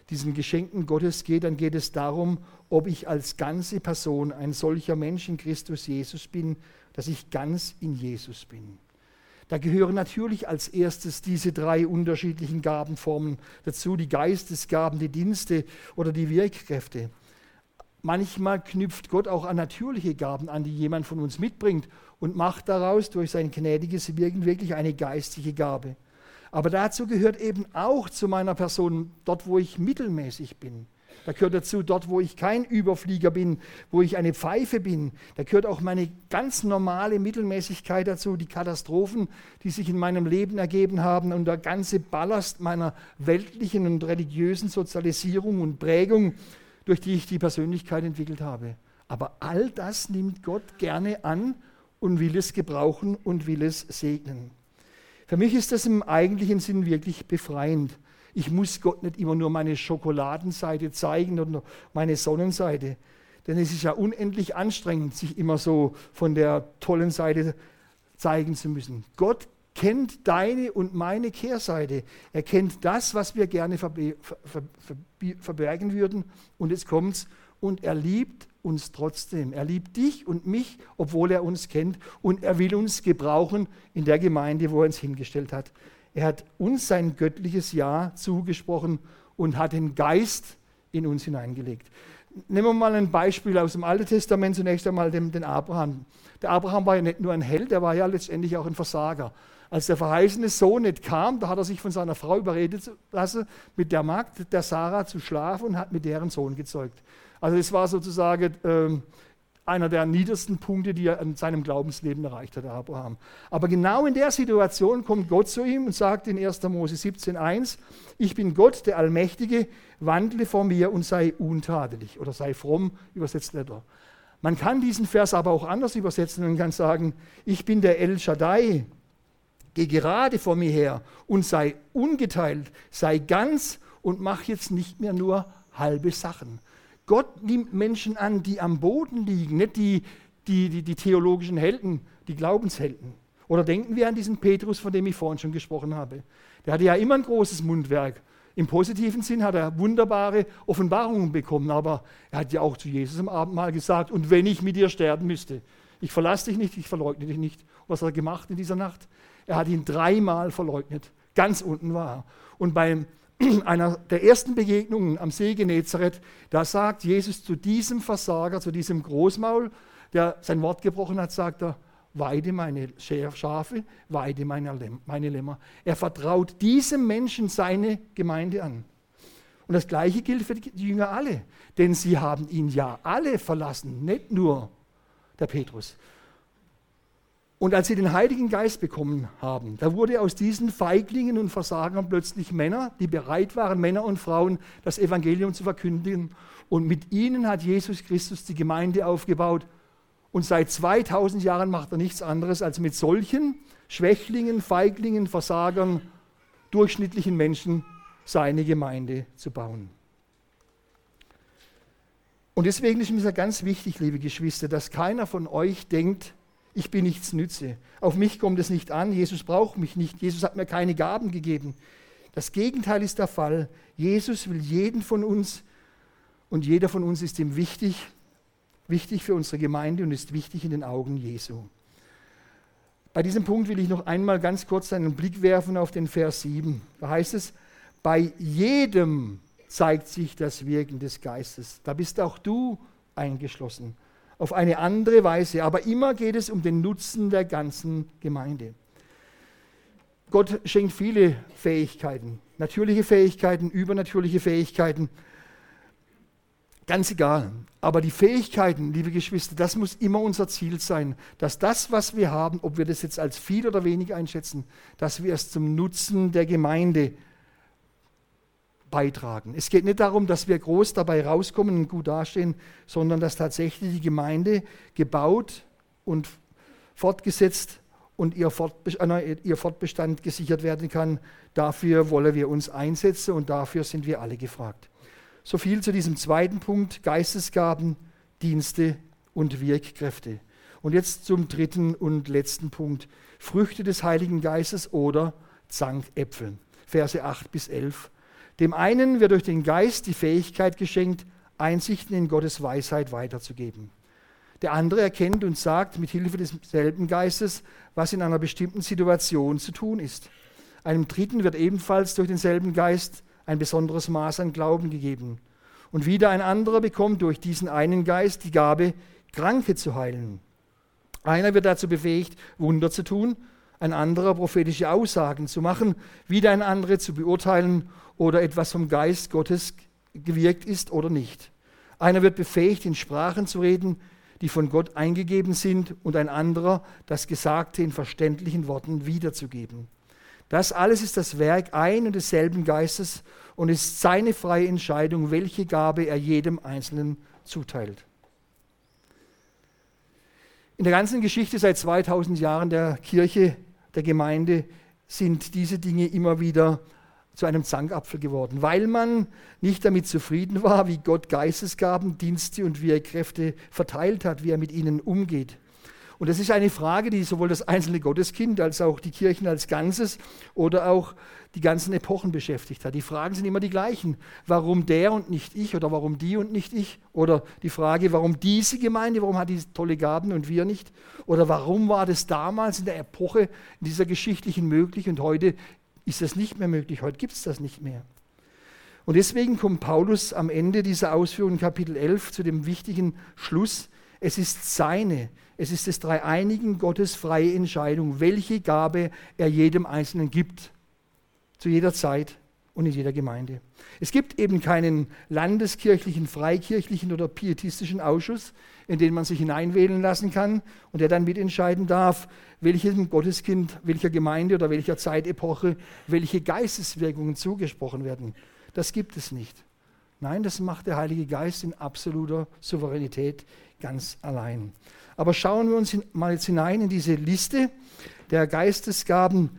Speaker 2: diesen Geschenken Gottes geht, dann geht es darum, ob ich als ganze Person ein solcher Mensch in Christus Jesus bin, dass ich ganz in Jesus bin. Da gehören natürlich als erstes diese drei unterschiedlichen Gabenformen dazu, die Geistesgaben, die Dienste oder die Wirkkräfte. Manchmal knüpft Gott auch an natürliche Gaben an, die jemand von uns mitbringt und macht daraus durch sein gnädiges Wirken wirklich eine geistige Gabe. Aber dazu gehört eben auch zu meiner Person, dort wo ich mittelmäßig bin. Da gehört dazu, dort wo ich kein Überflieger bin, wo ich eine Pfeife bin. Da gehört auch meine ganz normale Mittelmäßigkeit dazu, die Katastrophen, die sich in meinem Leben ergeben haben und der ganze Ballast meiner weltlichen und religiösen Sozialisierung und Prägung, durch die ich die Persönlichkeit entwickelt habe. Aber all das nimmt Gott gerne an und will es gebrauchen und will es segnen. Für mich ist das im eigentlichen Sinn wirklich befreiend. Ich muss Gott nicht immer nur meine Schokoladenseite zeigen oder meine Sonnenseite. Denn es ist ja unendlich anstrengend, sich immer so von der tollen Seite zeigen zu müssen. Gott kennt deine und meine Kehrseite. Er kennt das, was wir gerne verbe ver ver verbergen würden. Und jetzt kommt's. Und er liebt uns trotzdem. Er liebt dich und mich, obwohl er uns kennt. Und er will uns gebrauchen in der Gemeinde, wo er uns hingestellt hat. Er hat uns sein göttliches Ja zugesprochen und hat den Geist in uns hineingelegt. Nehmen wir mal ein Beispiel aus dem Alten Testament, zunächst einmal den, den Abraham. Der Abraham war ja nicht nur ein Held, er war ja letztendlich auch ein Versager. Als der verheißene Sohn nicht kam, da hat er sich von seiner Frau überredet lassen, mit der Magd der Sarah zu schlafen und hat mit deren Sohn gezeugt. Also es war sozusagen ähm, einer der niedersten Punkte, die er in seinem Glaubensleben erreicht hat, Abraham. Aber genau in der Situation kommt Gott zu ihm und sagt in 1. Mose 17,1: Ich bin Gott, der Allmächtige, wandle vor mir und sei untadelig oder sei fromm, übersetzt Letter. Man kann diesen Vers aber auch anders übersetzen und kann sagen: Ich bin der El Shaddai, geh gerade vor mir her und sei ungeteilt, sei ganz und mach jetzt nicht mehr nur halbe Sachen. Gott nimmt Menschen an, die am Boden liegen, nicht die, die, die, die theologischen Helden, die Glaubenshelden. Oder denken wir an diesen Petrus, von dem ich vorhin schon gesprochen habe. Der hatte ja immer ein großes Mundwerk. Im positiven Sinn hat er wunderbare Offenbarungen bekommen, aber er hat ja auch zu Jesus am Abendmahl gesagt, und wenn ich mit dir sterben müsste, ich verlasse dich nicht, ich verleugne dich nicht. Was hat er gemacht in dieser Nacht? Er hat ihn dreimal verleugnet. Ganz unten war er. Und beim einer der ersten Begegnungen am See Genezareth, da sagt Jesus zu diesem Versager, zu diesem Großmaul, der sein Wort gebrochen hat, sagt er, weide meine Schafe, weide meine, meine Lämmer. Er vertraut diesem Menschen seine Gemeinde an. Und das Gleiche gilt für die Jünger alle, denn sie haben ihn ja alle verlassen, nicht nur der Petrus. Und als sie den Heiligen Geist bekommen haben, da wurde aus diesen Feiglingen und Versagern plötzlich Männer, die bereit waren, Männer und Frauen, das Evangelium zu verkündigen. Und mit ihnen hat Jesus Christus die Gemeinde aufgebaut. Und seit 2000 Jahren macht er nichts anderes, als mit solchen Schwächlingen, Feiglingen, Versagern, durchschnittlichen Menschen seine Gemeinde zu bauen. Und deswegen ist mir ganz wichtig, liebe Geschwister, dass keiner von euch denkt, ich bin nichts nütze. Auf mich kommt es nicht an. Jesus braucht mich nicht. Jesus hat mir keine Gaben gegeben. Das Gegenteil ist der Fall. Jesus will jeden von uns und jeder von uns ist ihm wichtig, wichtig für unsere Gemeinde und ist wichtig in den Augen Jesu. Bei diesem Punkt will ich noch einmal ganz kurz einen Blick werfen auf den Vers 7. Da heißt es, bei jedem zeigt sich das Wirken des Geistes. Da bist auch du eingeschlossen. Auf eine andere Weise. Aber immer geht es um den Nutzen der ganzen Gemeinde. Gott schenkt viele Fähigkeiten. Natürliche Fähigkeiten, übernatürliche Fähigkeiten. Ganz egal. Aber die Fähigkeiten, liebe Geschwister, das muss immer unser Ziel sein, dass das, was wir haben, ob wir das jetzt als viel oder wenig einschätzen, dass wir es zum Nutzen der Gemeinde beitragen. Es geht nicht darum, dass wir groß dabei rauskommen und gut dastehen, sondern dass tatsächlich die Gemeinde gebaut und fortgesetzt und ihr, Fortbestand gesichert werden kann. Dafür wollen wir uns einsetzen und dafür sind wir alle gefragt. So viel zu diesem zweiten Punkt, Geistesgaben, Dienste und Wirkkräfte. Und jetzt zum dritten und letzten Punkt, Früchte des Heiligen Geistes oder Zankäpfel. Verse 8 bis 11. Dem einen wird durch den Geist die Fähigkeit geschenkt, Einsichten in Gottes Weisheit weiterzugeben. Der andere erkennt und sagt mit Hilfe desselben Geistes, was in einer bestimmten Situation zu tun ist. Einem dritten wird ebenfalls durch denselben Geist ein besonderes Maß an Glauben gegeben. Und wieder ein anderer bekommt durch diesen einen Geist die Gabe, Kranke zu heilen. Einer wird dazu befähigt, Wunder zu tun, ein anderer prophetische Aussagen zu machen, wieder ein anderer zu beurteilen, oder etwas vom Geist Gottes gewirkt ist oder nicht. Einer wird befähigt, in Sprachen zu reden, die von Gott eingegeben sind, und ein anderer, das Gesagte in verständlichen Worten wiederzugeben. Das alles ist das Werk ein und desselben Geistes und ist seine freie Entscheidung, welche Gabe er jedem Einzelnen zuteilt. In der ganzen Geschichte seit 2000 Jahren der Kirche, der Gemeinde, sind diese Dinge immer wieder zu einem Zankapfel geworden, weil man nicht damit zufrieden war, wie Gott Geistesgaben, Dienste und Wirkkräfte verteilt hat, wie er mit ihnen umgeht. Und das ist eine Frage, die sowohl das einzelne Gotteskind als auch die Kirchen als Ganzes oder auch die ganzen Epochen beschäftigt hat. Die Fragen sind immer die gleichen. Warum der und nicht ich oder warum die und nicht ich? Oder die Frage, warum diese Gemeinde, warum hat die tolle Gaben und wir nicht? Oder warum war das damals in der Epoche, in dieser geschichtlichen möglich und heute ist das nicht mehr möglich, heute gibt es das nicht mehr. Und deswegen kommt Paulus am Ende dieser Ausführung in Kapitel 11 zu dem wichtigen Schluss, es ist seine, es ist des dreieinigen Gottes freie Entscheidung, welche Gabe er jedem Einzelnen gibt, zu jeder Zeit und in jeder Gemeinde. Es gibt eben keinen landeskirchlichen, freikirchlichen oder pietistischen Ausschuss, in den man sich hineinwählen lassen kann und der dann mitentscheiden darf, welchem Gotteskind, welcher Gemeinde oder welcher Zeitepoche welche Geisteswirkungen zugesprochen werden. Das gibt es nicht. Nein, das macht der Heilige Geist in absoluter Souveränität ganz allein. Aber schauen wir uns mal jetzt hinein in diese Liste der Geistesgaben.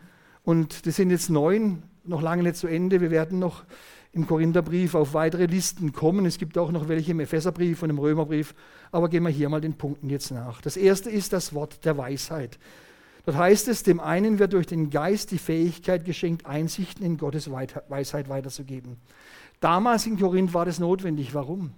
Speaker 2: Und das sind jetzt neun, noch lange nicht zu Ende. Wir werden noch im Korintherbrief auf weitere Listen kommen. Es gibt auch noch welche im Epheserbrief und im Römerbrief. Aber gehen wir hier mal den Punkten jetzt nach. Das erste ist das Wort der Weisheit. Dort heißt es, dem einen wird durch den Geist die Fähigkeit geschenkt, Einsichten in Gottes Weisheit weiterzugeben. Damals in Korinth war das notwendig. Warum?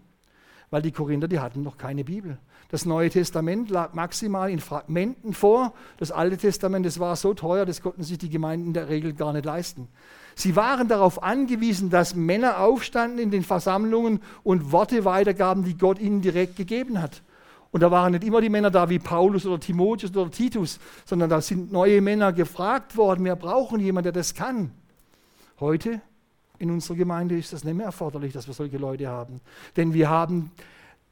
Speaker 2: Weil die Korinther, die hatten noch keine Bibel. Das Neue Testament lag maximal in Fragmenten vor. Das Alte Testament, das war so teuer, das konnten sich die Gemeinden in der Regel gar nicht leisten. Sie waren darauf angewiesen, dass Männer aufstanden in den Versammlungen und Worte weitergaben, die Gott ihnen direkt gegeben hat. Und da waren nicht immer die Männer da wie Paulus oder Timotheus oder Titus, sondern da sind neue Männer gefragt worden. Wir brauchen jemanden, der das kann. Heute in unserer Gemeinde ist das nicht mehr erforderlich, dass wir solche Leute haben. Denn wir haben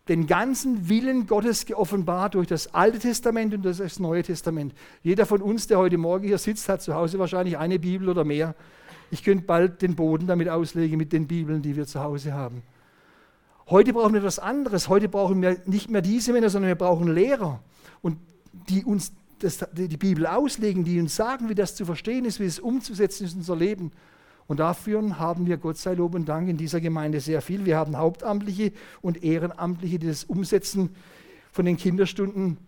Speaker 2: den ganzen Willen Gottes geoffenbart durch das Alte Testament und das Neue Testament. Jeder von uns, der heute Morgen hier sitzt, hat zu Hause wahrscheinlich eine Bibel oder mehr. Ich könnte bald den Boden damit auslegen mit den Bibeln, die wir zu Hause haben. Heute brauchen wir etwas anderes. Heute brauchen wir nicht mehr diese Männer, sondern wir brauchen Lehrer, und die uns das, die Bibel auslegen, die uns sagen, wie das zu verstehen ist, wie es umzusetzen ist in unser Leben. Und dafür haben wir, Gott sei Lob und Dank, in dieser Gemeinde sehr viel. Wir haben Hauptamtliche und Ehrenamtliche, die das umsetzen von den Kinderstunden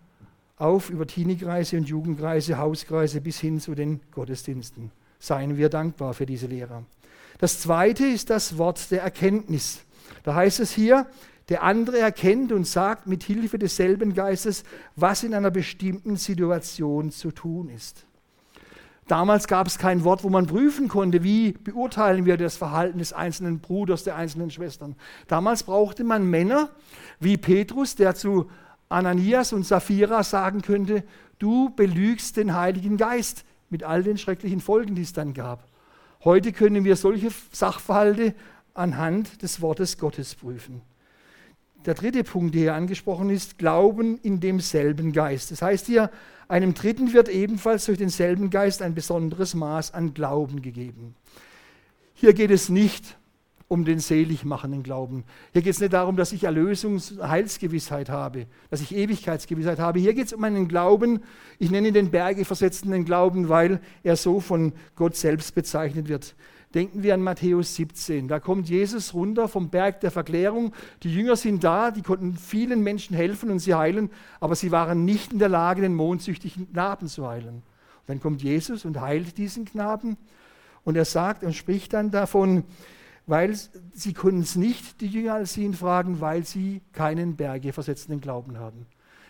Speaker 2: auf über Teenie-Kreise und Jugendkreise, Hauskreise bis hin zu den Gottesdiensten. Seien wir dankbar für diese Lehrer. Das zweite ist das Wort der Erkenntnis. Da heißt es hier, der andere erkennt und sagt mit Hilfe desselben Geistes, was in einer bestimmten Situation zu tun ist. Damals gab es kein Wort, wo man prüfen konnte, wie beurteilen wir das Verhalten des einzelnen Bruders, der einzelnen Schwestern. Damals brauchte man Männer wie Petrus, der zu Ananias und Sapphira sagen könnte, du belügst den Heiligen Geist mit all den schrecklichen Folgen, die es dann gab. Heute können wir solche Sachverhalte anhand des Wortes Gottes prüfen. Der dritte Punkt, der hier angesprochen ist, Glauben in demselben Geist. Das heißt hier, einem Dritten wird ebenfalls durch denselben Geist ein besonderes Maß an Glauben gegeben. Hier geht es nicht um den selig machenden Glauben. Hier geht es nicht darum, dass ich Erlösungs-, Heilsgewissheit habe, dass ich Ewigkeitsgewissheit habe. Hier geht es um einen Glauben, ich nenne ihn den Berge versetzenden Glauben, weil er so von Gott selbst bezeichnet wird. Denken wir an Matthäus 17. Da kommt Jesus runter vom Berg der Verklärung. Die Jünger sind da, die konnten vielen Menschen helfen und sie heilen, aber sie waren nicht in der Lage, den mondsüchtigen Knaben zu heilen. Und dann kommt Jesus und heilt diesen Knaben. Und er sagt und spricht dann davon, weil sie können es nicht, die Jünger, als sie ihn fragen, weil sie keinen Berge versetzenden Glauben haben.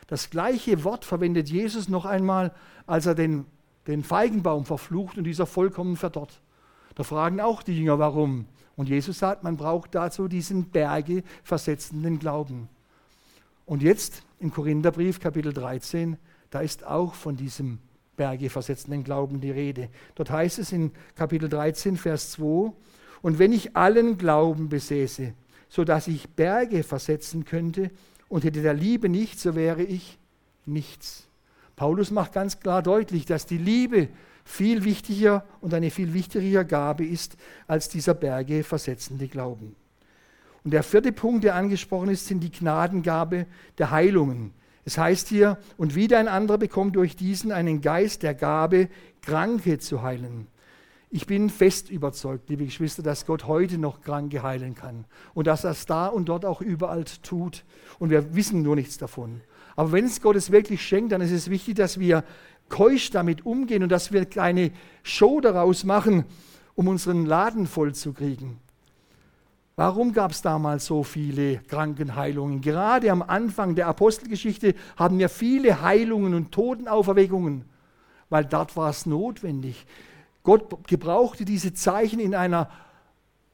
Speaker 2: Das gleiche Wort verwendet Jesus noch einmal, als er den, den Feigenbaum verflucht und dieser vollkommen verdorrt. Da fragen auch die Jünger, warum. Und Jesus sagt, man braucht dazu diesen Berge versetzenden Glauben. Und jetzt im Korintherbrief Kapitel 13, da ist auch von diesem Berge versetzenden Glauben die Rede. Dort heißt es in Kapitel 13, Vers 2, und wenn ich allen Glauben besäße, so dass ich Berge versetzen könnte und hätte der Liebe nicht, so wäre ich nichts. Paulus macht ganz klar deutlich, dass die Liebe viel wichtiger und eine viel wichtigere Gabe ist als dieser Berge versetzende Glauben. Und der vierte Punkt, der angesprochen ist, sind die Gnadengabe der Heilungen. Es heißt hier, und wieder ein anderer bekommt durch diesen einen Geist der Gabe, Kranke zu heilen. Ich bin fest überzeugt, liebe Geschwister, dass Gott heute noch Kranke heilen kann und dass er es da und dort auch überall tut. Und wir wissen nur nichts davon. Aber wenn es Gott es wirklich schenkt, dann ist es wichtig, dass wir keusch damit umgehen und dass wir eine Show daraus machen, um unseren Laden voll zu kriegen. Warum gab es damals so viele Krankenheilungen? Gerade am Anfang der Apostelgeschichte haben wir viele Heilungen und Totenauferweckungen, weil dort war es notwendig. Gott gebrauchte diese Zeichen in einer,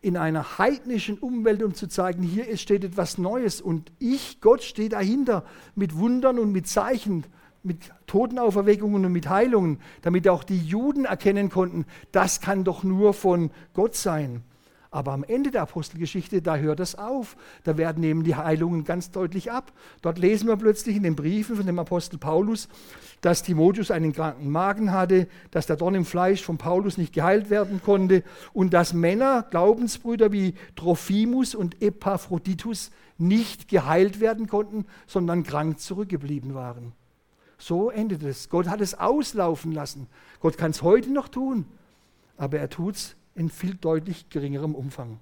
Speaker 2: in einer heidnischen Umwelt, um zu zeigen, hier steht etwas Neues und ich, Gott, stehe dahinter mit Wundern und mit Zeichen mit Totenauferweckungen und mit Heilungen, damit auch die Juden erkennen konnten, das kann doch nur von Gott sein. Aber am Ende der Apostelgeschichte, da hört es auf. Da werden eben die Heilungen ganz deutlich ab. Dort lesen wir plötzlich in den Briefen von dem Apostel Paulus, dass Timotheus einen kranken Magen hatte, dass der Dorn im Fleisch von Paulus nicht geheilt werden konnte und dass Männer, Glaubensbrüder wie Trophimus und Epaphroditus nicht geheilt werden konnten, sondern krank zurückgeblieben waren. So endet es. Gott hat es auslaufen lassen. Gott kann es heute noch tun, aber er tut es in viel deutlich geringerem Umfang.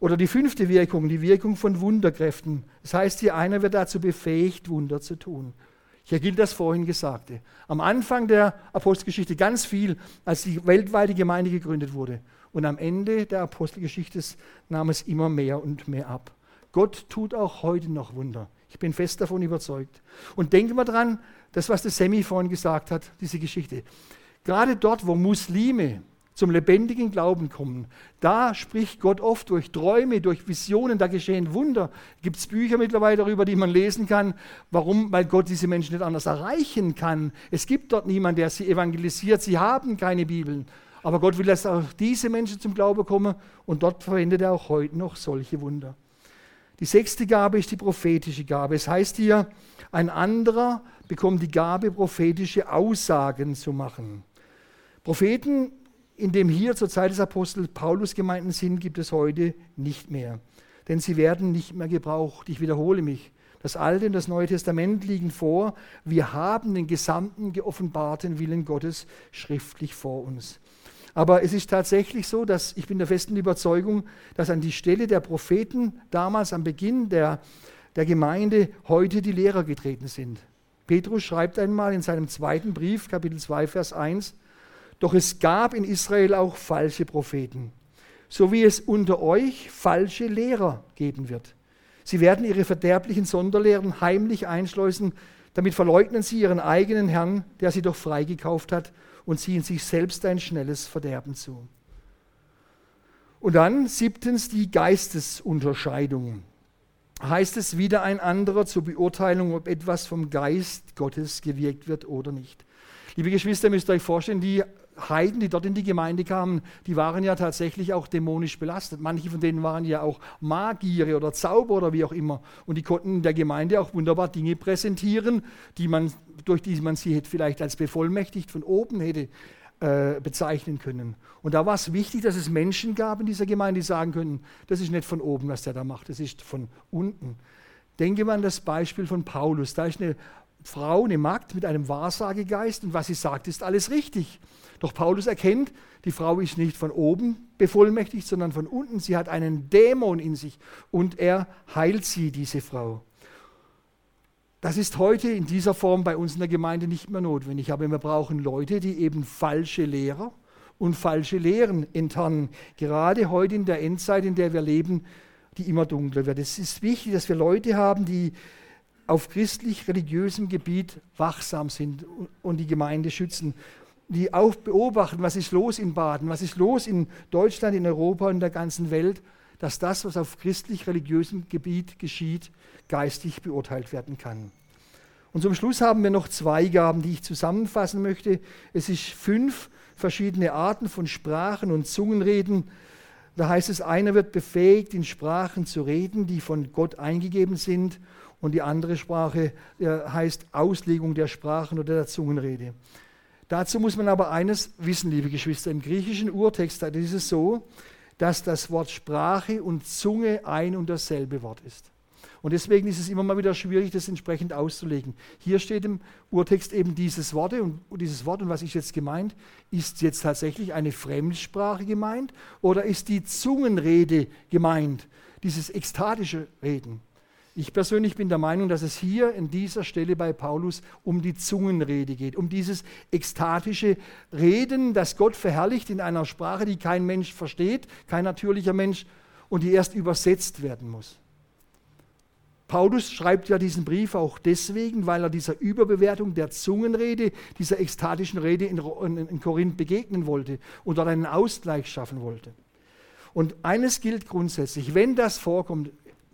Speaker 2: Oder die fünfte Wirkung, die Wirkung von Wunderkräften. Das heißt, hier einer wird dazu befähigt, Wunder zu tun. Hier gilt das vorhin Gesagte. Am Anfang der Apostelgeschichte ganz viel, als die weltweite Gemeinde gegründet wurde. Und am Ende der Apostelgeschichte nahm es immer mehr und mehr ab. Gott tut auch heute noch Wunder. Ich bin fest davon überzeugt. Und denken wir dran, das, was der Semi vorhin gesagt hat, diese Geschichte. Gerade dort, wo Muslime zum lebendigen Glauben kommen, da spricht Gott oft durch Träume, durch Visionen, da geschehen Wunder. Gibt es Bücher mittlerweile darüber, die man lesen kann. Warum? Weil Gott diese Menschen nicht anders erreichen kann. Es gibt dort niemanden, der sie evangelisiert. Sie haben keine Bibeln. Aber Gott will, dass auch diese Menschen zum Glauben kommen und dort verwendet er auch heute noch solche Wunder. Die sechste Gabe ist die prophetische Gabe. Es heißt hier, ein anderer bekommt die Gabe, prophetische Aussagen zu machen. Propheten, in dem hier zur Zeit des Apostels Paulus gemeinten sind, gibt es heute nicht mehr. Denn sie werden nicht mehr gebraucht. Ich wiederhole mich. Das Alte und das Neue Testament liegen vor. Wir haben den gesamten geoffenbarten Willen Gottes schriftlich vor uns. Aber es ist tatsächlich so, dass ich bin der festen Überzeugung, dass an die Stelle der Propheten damals am Beginn der, der Gemeinde heute die Lehrer getreten sind. Petrus schreibt einmal in seinem zweiten Brief, Kapitel 2, Vers 1, Doch es gab in Israel auch falsche Propheten, so wie es unter euch falsche Lehrer geben wird. Sie werden ihre verderblichen Sonderlehren heimlich einschleusen, damit verleugnen sie ihren eigenen Herrn, der sie doch freigekauft hat, und ziehen sich selbst ein schnelles Verderben zu. Und dann siebtens die Geistesunterscheidung heißt es wieder ein anderer zur Beurteilung, ob etwas vom Geist Gottes gewirkt wird oder nicht. Liebe Geschwister, müsst ihr euch vorstellen, die Heiden, die dort in die Gemeinde kamen, die waren ja tatsächlich auch dämonisch belastet. Manche von denen waren ja auch Magiere oder Zauber oder wie auch immer. Und die konnten in der Gemeinde auch wunderbar Dinge präsentieren, die man, durch die man sie vielleicht als bevollmächtigt von oben hätte äh, bezeichnen können. Und da war es wichtig, dass es Menschen gab in dieser Gemeinde, die sagen können, das ist nicht von oben, was der da macht, das ist von unten. Denke mal an das Beispiel von Paulus. Da ist eine Frau, eine Magd mit einem Wahrsagegeist und was sie sagt, ist alles richtig. Doch Paulus erkennt, die Frau ist nicht von oben bevollmächtigt, sondern von unten. Sie hat einen Dämon in sich und er heilt sie, diese Frau. Das ist heute in dieser Form bei uns in der Gemeinde nicht mehr notwendig, aber wir brauchen Leute, die eben falsche Lehrer und falsche Lehren enttarnen. Gerade heute in der Endzeit, in der wir leben, die immer dunkler wird. Es ist wichtig, dass wir Leute haben, die auf christlich-religiösem Gebiet wachsam sind und die Gemeinde schützen, die auch beobachten, was ist los in Baden, was ist los in Deutschland, in Europa und in der ganzen Welt, dass das, was auf christlich-religiösem Gebiet geschieht, geistig beurteilt werden kann. Und zum Schluss haben wir noch zwei Gaben, die ich zusammenfassen möchte. Es ist fünf verschiedene Arten von Sprachen und Zungenreden. Da heißt es, einer wird befähigt, in Sprachen zu reden, die von Gott eingegeben sind. Und die andere Sprache äh, heißt Auslegung der Sprachen oder der Zungenrede. Dazu muss man aber eines wissen, liebe Geschwister. Im griechischen Urtext ist es so, dass das Wort Sprache und Zunge ein und dasselbe Wort ist. Und deswegen ist es immer mal wieder schwierig, das entsprechend auszulegen. Hier steht im Urtext eben dieses Wort und dieses Wort und was ist jetzt gemeint? Ist jetzt tatsächlich eine Fremdsprache gemeint oder ist die Zungenrede gemeint? Dieses ekstatische Reden. Ich persönlich bin der Meinung, dass es hier in dieser Stelle bei Paulus um die Zungenrede geht, um dieses ekstatische Reden, das Gott verherrlicht in einer Sprache, die kein Mensch versteht, kein natürlicher Mensch und die erst übersetzt werden muss. Paulus schreibt ja diesen Brief auch deswegen, weil er dieser Überbewertung der Zungenrede, dieser ekstatischen Rede in, in, Korinth begegnen wollte und dort einen Ausgleich schaffen wollte. Und eines gilt grundsätzlich, wenn das vorkommt,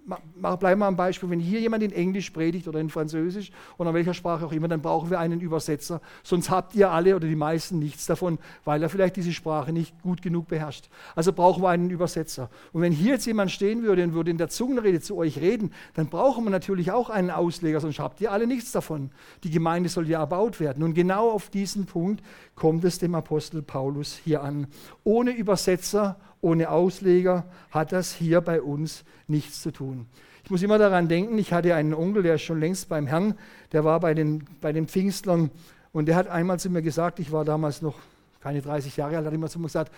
Speaker 2: bleiben wir am Beispiel, wenn hier jemand in Englisch predigt oder in Französisch oder in welcher Sprache auch immer, dann brauchen wir einen Übersetzer. Sonst habt ihr alle oder die meisten nichts davon, weil er vielleicht diese Sprache nicht gut genug beherrscht. Also brauchen wir einen Übersetzer. Und wenn hier jetzt jemand stehen würde und würde in der Zungenrede zu euch reden, dann brauchen wir natürlich auch einen Ausleger, sonst habt ihr alle nichts davon. Die Gemeinde soll ja erbaut werden. Und genau auf diesen Punkt kommt es dem Apostel Paulus hier an. Ohne Übersetzer ohne Ausleger hat das hier bei uns nichts zu tun. Ich muss immer daran denken, ich hatte einen Onkel, der ist schon längst beim Herrn, der war bei den, bei den Pfingstlern und der hat einmal zu mir gesagt, ich war damals noch keine 30 Jahre alt, hat immer zu mir gesagt,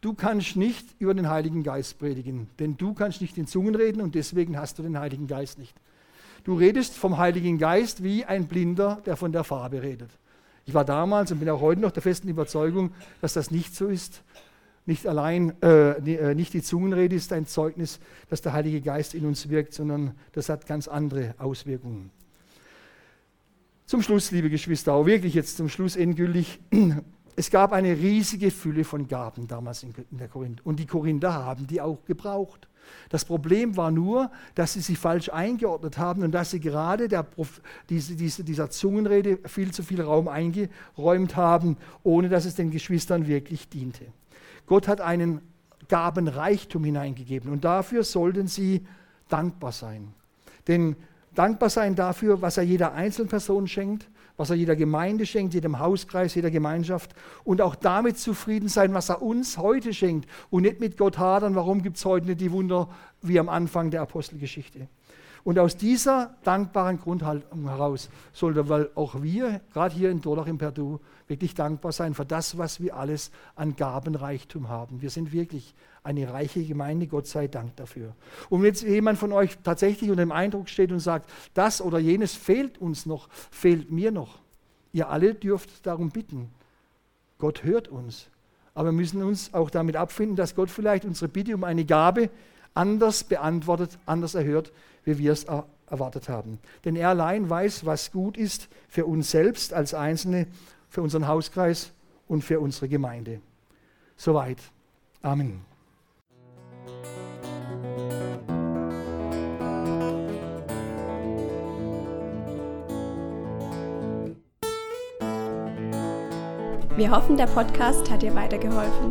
Speaker 2: du kannst nicht über den Heiligen Geist predigen, denn du kannst nicht in Zungen reden und deswegen hast du den Heiligen Geist nicht. Du redest vom Heiligen Geist wie ein Blinder, der von der Farbe redet. Ich war damals und bin auch heute noch der festen Überzeugung, dass das nicht so ist, nicht allein, äh, äh, nicht die Zungenrede ist ein Zeugnis, dass der Heilige Geist in uns wirkt, sondern das hat ganz andere Auswirkungen. Zum Schluss, liebe Geschwister, auch wirklich jetzt zum Schluss endgültig. Es gab eine riesige Fülle von Gaben damals in der Korinth. Und die Korinther haben die auch gebraucht. Das Problem war nur, dass sie sich falsch eingeordnet haben und dass sie gerade der, diese, diese, dieser Zungenrede viel zu viel Raum eingeräumt haben, ohne dass es den Geschwistern wirklich diente. Gott hat einen Gabenreichtum hineingegeben und dafür sollten sie dankbar sein. Denn dankbar sein dafür, was er jeder Einzelperson schenkt, was er jeder Gemeinde schenkt, jedem Hauskreis, jeder Gemeinschaft und auch damit zufrieden sein, was er uns heute schenkt und nicht mit Gott hadern, warum gibt es heute nicht die Wunder wie am Anfang der Apostelgeschichte. Und aus dieser dankbaren Grundhaltung heraus sollten wir auch wir, gerade hier in Dorlach im Perdu, wirklich dankbar sein für das, was wir alles an Gabenreichtum haben. Wir sind wirklich eine reiche Gemeinde, Gott sei Dank dafür. Und wenn jetzt jemand von euch tatsächlich unter dem Eindruck steht und sagt, das oder jenes fehlt uns noch, fehlt mir noch, ihr alle dürft darum bitten. Gott hört uns. Aber wir müssen uns auch damit abfinden, dass Gott vielleicht unsere Bitte um eine Gabe anders beantwortet, anders erhört, wie wir es erwartet haben. Denn er allein weiß, was gut ist für uns selbst als Einzelne, für unseren Hauskreis und für unsere Gemeinde. Soweit. Amen.
Speaker 1: Wir hoffen, der Podcast hat dir weitergeholfen.